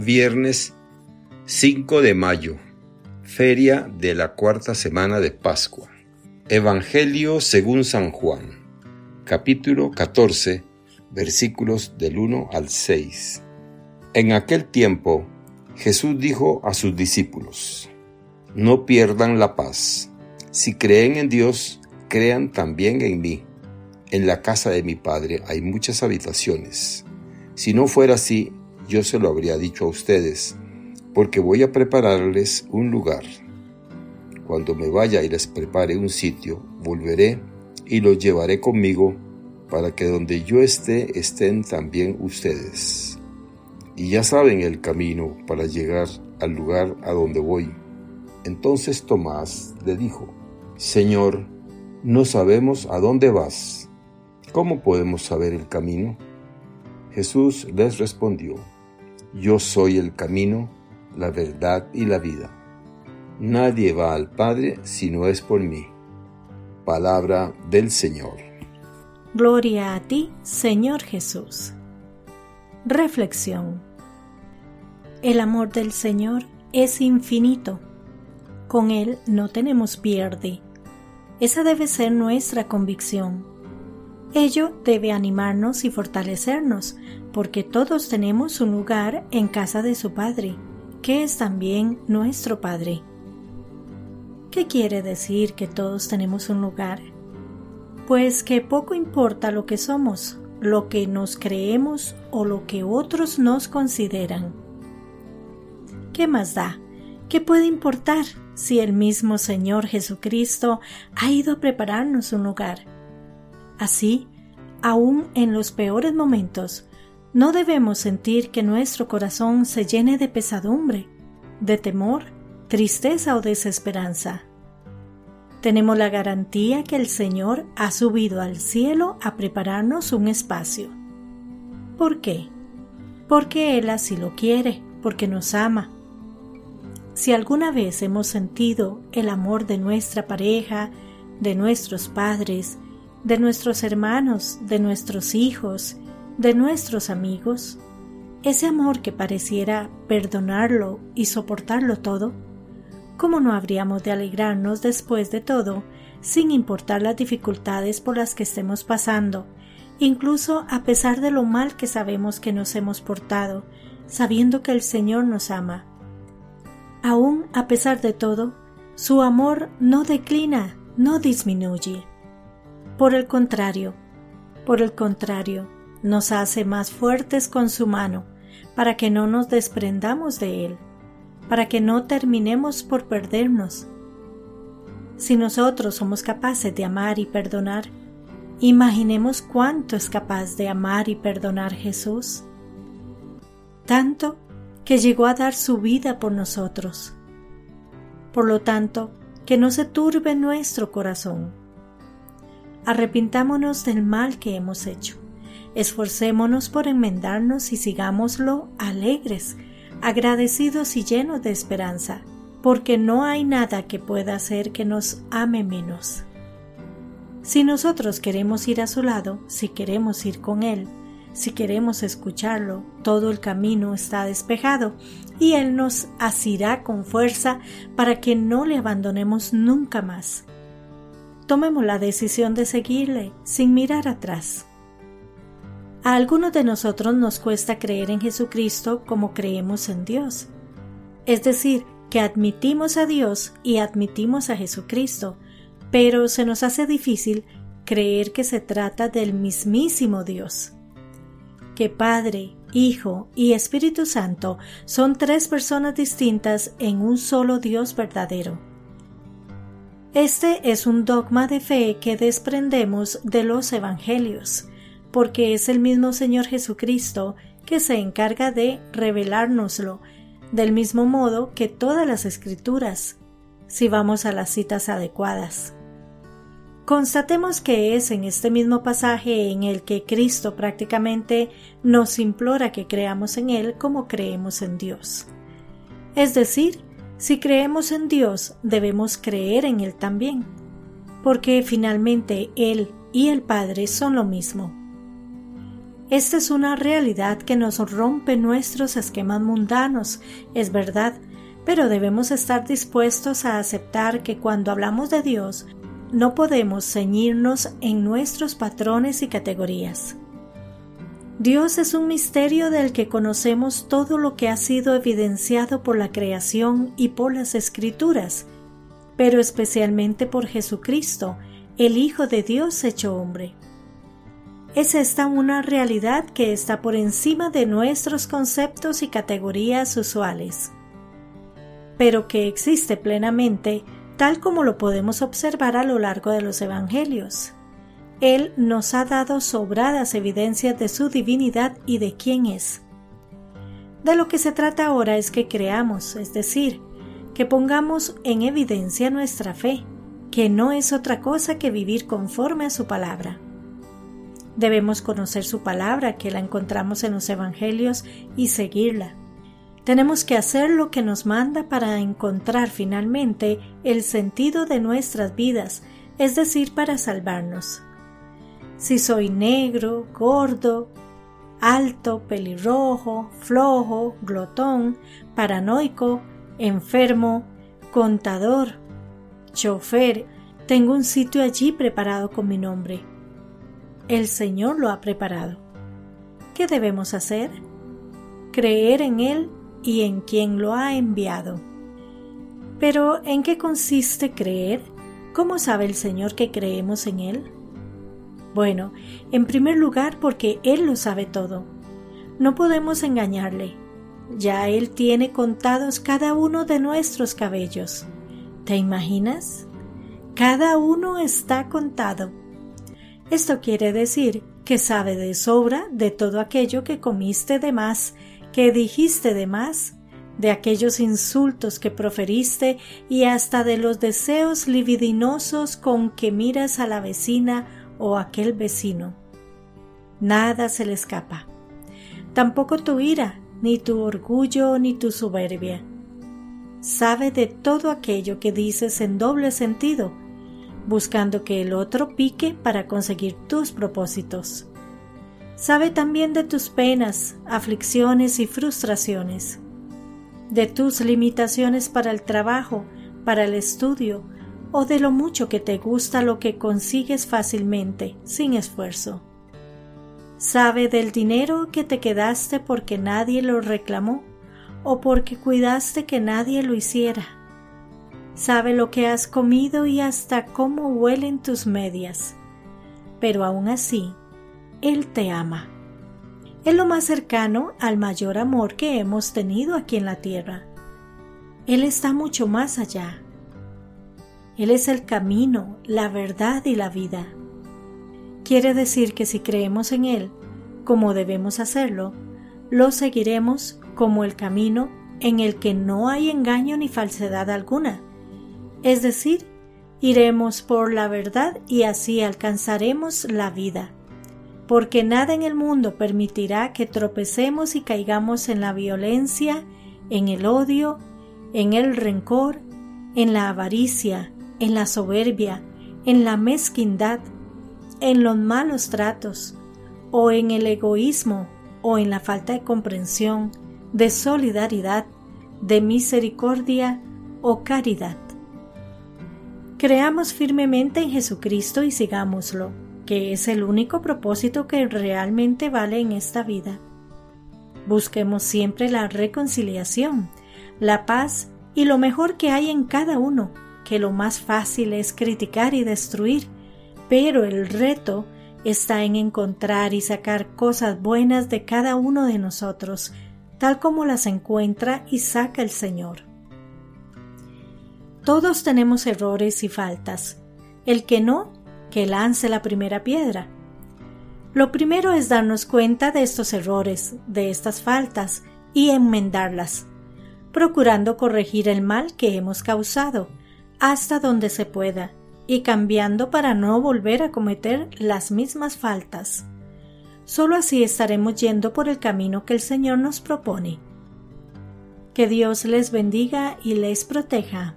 Viernes 5 de mayo, feria de la cuarta semana de Pascua. Evangelio según San Juan, capítulo 14, versículos del 1 al 6. En aquel tiempo, Jesús dijo a sus discípulos, No pierdan la paz. Si creen en Dios, crean también en mí. En la casa de mi Padre hay muchas habitaciones. Si no fuera así, yo se lo habría dicho a ustedes, porque voy a prepararles un lugar. Cuando me vaya y les prepare un sitio, volveré y los llevaré conmigo para que donde yo esté estén también ustedes. Y ya saben el camino para llegar al lugar a donde voy. Entonces Tomás le dijo, Señor, no sabemos a dónde vas. ¿Cómo podemos saber el camino? Jesús les respondió, Yo soy el camino, la verdad y la vida. Nadie va al Padre si no es por mí. Palabra del Señor. Gloria a ti, Señor Jesús. Reflexión. El amor del Señor es infinito. Con Él no tenemos pierde. Esa debe ser nuestra convicción. Ello debe animarnos y fortalecernos, porque todos tenemos un lugar en casa de su Padre, que es también nuestro Padre. ¿Qué quiere decir que todos tenemos un lugar? Pues que poco importa lo que somos, lo que nos creemos o lo que otros nos consideran. ¿Qué más da? ¿Qué puede importar si el mismo Señor Jesucristo ha ido a prepararnos un lugar? Así, aun en los peores momentos, no debemos sentir que nuestro corazón se llene de pesadumbre, de temor, tristeza o desesperanza. Tenemos la garantía que el Señor ha subido al cielo a prepararnos un espacio. ¿Por qué? Porque Él así lo quiere, porque nos ama. Si alguna vez hemos sentido el amor de nuestra pareja, de nuestros padres, de nuestros hermanos, de nuestros hijos, de nuestros amigos, ese amor que pareciera perdonarlo y soportarlo todo, ¿cómo no habríamos de alegrarnos después de todo, sin importar las dificultades por las que estemos pasando, incluso a pesar de lo mal que sabemos que nos hemos portado, sabiendo que el Señor nos ama? Aún a pesar de todo, su amor no declina, no disminuye. Por el contrario, por el contrario, nos hace más fuertes con su mano, para que no nos desprendamos de él, para que no terminemos por perdernos. Si nosotros somos capaces de amar y perdonar, imaginemos cuánto es capaz de amar y perdonar Jesús. Tanto que llegó a dar su vida por nosotros. Por lo tanto, que no se turbe nuestro corazón arrepintámonos del mal que hemos hecho. Esforcémonos por enmendarnos y sigámoslo alegres, agradecidos y llenos de esperanza, porque no hay nada que pueda hacer que nos ame menos. Si nosotros queremos ir a su lado, si queremos ir con Él, si queremos escucharlo, todo el camino está despejado y Él nos asirá con fuerza para que no le abandonemos nunca más tomemos la decisión de seguirle sin mirar atrás. A algunos de nosotros nos cuesta creer en Jesucristo como creemos en Dios. Es decir, que admitimos a Dios y admitimos a Jesucristo, pero se nos hace difícil creer que se trata del mismísimo Dios. Que Padre, Hijo y Espíritu Santo son tres personas distintas en un solo Dios verdadero. Este es un dogma de fe que desprendemos de los Evangelios, porque es el mismo Señor Jesucristo que se encarga de revelárnoslo, del mismo modo que todas las escrituras, si vamos a las citas adecuadas. Constatemos que es en este mismo pasaje en el que Cristo prácticamente nos implora que creamos en Él como creemos en Dios. Es decir, si creemos en Dios, debemos creer en Él también, porque finalmente Él y el Padre son lo mismo. Esta es una realidad que nos rompe nuestros esquemas mundanos, es verdad, pero debemos estar dispuestos a aceptar que cuando hablamos de Dios, no podemos ceñirnos en nuestros patrones y categorías. Dios es un misterio del que conocemos todo lo que ha sido evidenciado por la creación y por las escrituras, pero especialmente por Jesucristo, el Hijo de Dios hecho hombre. Es esta una realidad que está por encima de nuestros conceptos y categorías usuales, pero que existe plenamente tal como lo podemos observar a lo largo de los Evangelios. Él nos ha dado sobradas evidencias de su divinidad y de quién es. De lo que se trata ahora es que creamos, es decir, que pongamos en evidencia nuestra fe, que no es otra cosa que vivir conforme a su palabra. Debemos conocer su palabra, que la encontramos en los Evangelios, y seguirla. Tenemos que hacer lo que nos manda para encontrar finalmente el sentido de nuestras vidas, es decir, para salvarnos si soy negro, gordo, alto, pelirrojo, flojo, glotón, paranoico, enfermo, contador, chofer, tengo un sitio allí preparado con mi nombre. El Señor lo ha preparado. ¿Qué debemos hacer? Creer en Él y en quien lo ha enviado. Pero, ¿en qué consiste creer? ¿Cómo sabe el Señor que creemos en Él? Bueno, en primer lugar porque Él lo sabe todo. No podemos engañarle. Ya Él tiene contados cada uno de nuestros cabellos. ¿Te imaginas? Cada uno está contado. Esto quiere decir que sabe de sobra de todo aquello que comiste de más, que dijiste de más, de aquellos insultos que proferiste y hasta de los deseos libidinosos con que miras a la vecina o aquel vecino. Nada se le escapa. Tampoco tu ira, ni tu orgullo, ni tu soberbia. Sabe de todo aquello que dices en doble sentido, buscando que el otro pique para conseguir tus propósitos. Sabe también de tus penas, aflicciones y frustraciones, de tus limitaciones para el trabajo, para el estudio, o de lo mucho que te gusta lo que consigues fácilmente, sin esfuerzo. Sabe del dinero que te quedaste porque nadie lo reclamó o porque cuidaste que nadie lo hiciera. Sabe lo que has comido y hasta cómo huelen tus medias. Pero aún así, Él te ama. Es lo más cercano al mayor amor que hemos tenido aquí en la tierra. Él está mucho más allá él es el camino, la verdad y la vida. Quiere decir que si creemos en Él, como debemos hacerlo, lo seguiremos como el camino en el que no hay engaño ni falsedad alguna. Es decir, iremos por la verdad y así alcanzaremos la vida. Porque nada en el mundo permitirá que tropecemos y caigamos en la violencia, en el odio, en el rencor, en la avaricia, en la soberbia, en la mezquindad, en los malos tratos, o en el egoísmo, o en la falta de comprensión, de solidaridad, de misericordia o caridad. Creamos firmemente en Jesucristo y sigámoslo, que es el único propósito que realmente vale en esta vida. Busquemos siempre la reconciliación, la paz y lo mejor que hay en cada uno, que lo más fácil es criticar y destruir, pero el reto está en encontrar y sacar cosas buenas de cada uno de nosotros, tal como las encuentra y saca el Señor. Todos tenemos errores y faltas. El que no, que lance la primera piedra. Lo primero es darnos cuenta de estos errores, de estas faltas, y enmendarlas, procurando corregir el mal que hemos causado, hasta donde se pueda y cambiando para no volver a cometer las mismas faltas. Solo así estaremos yendo por el camino que el Señor nos propone. Que Dios les bendiga y les proteja.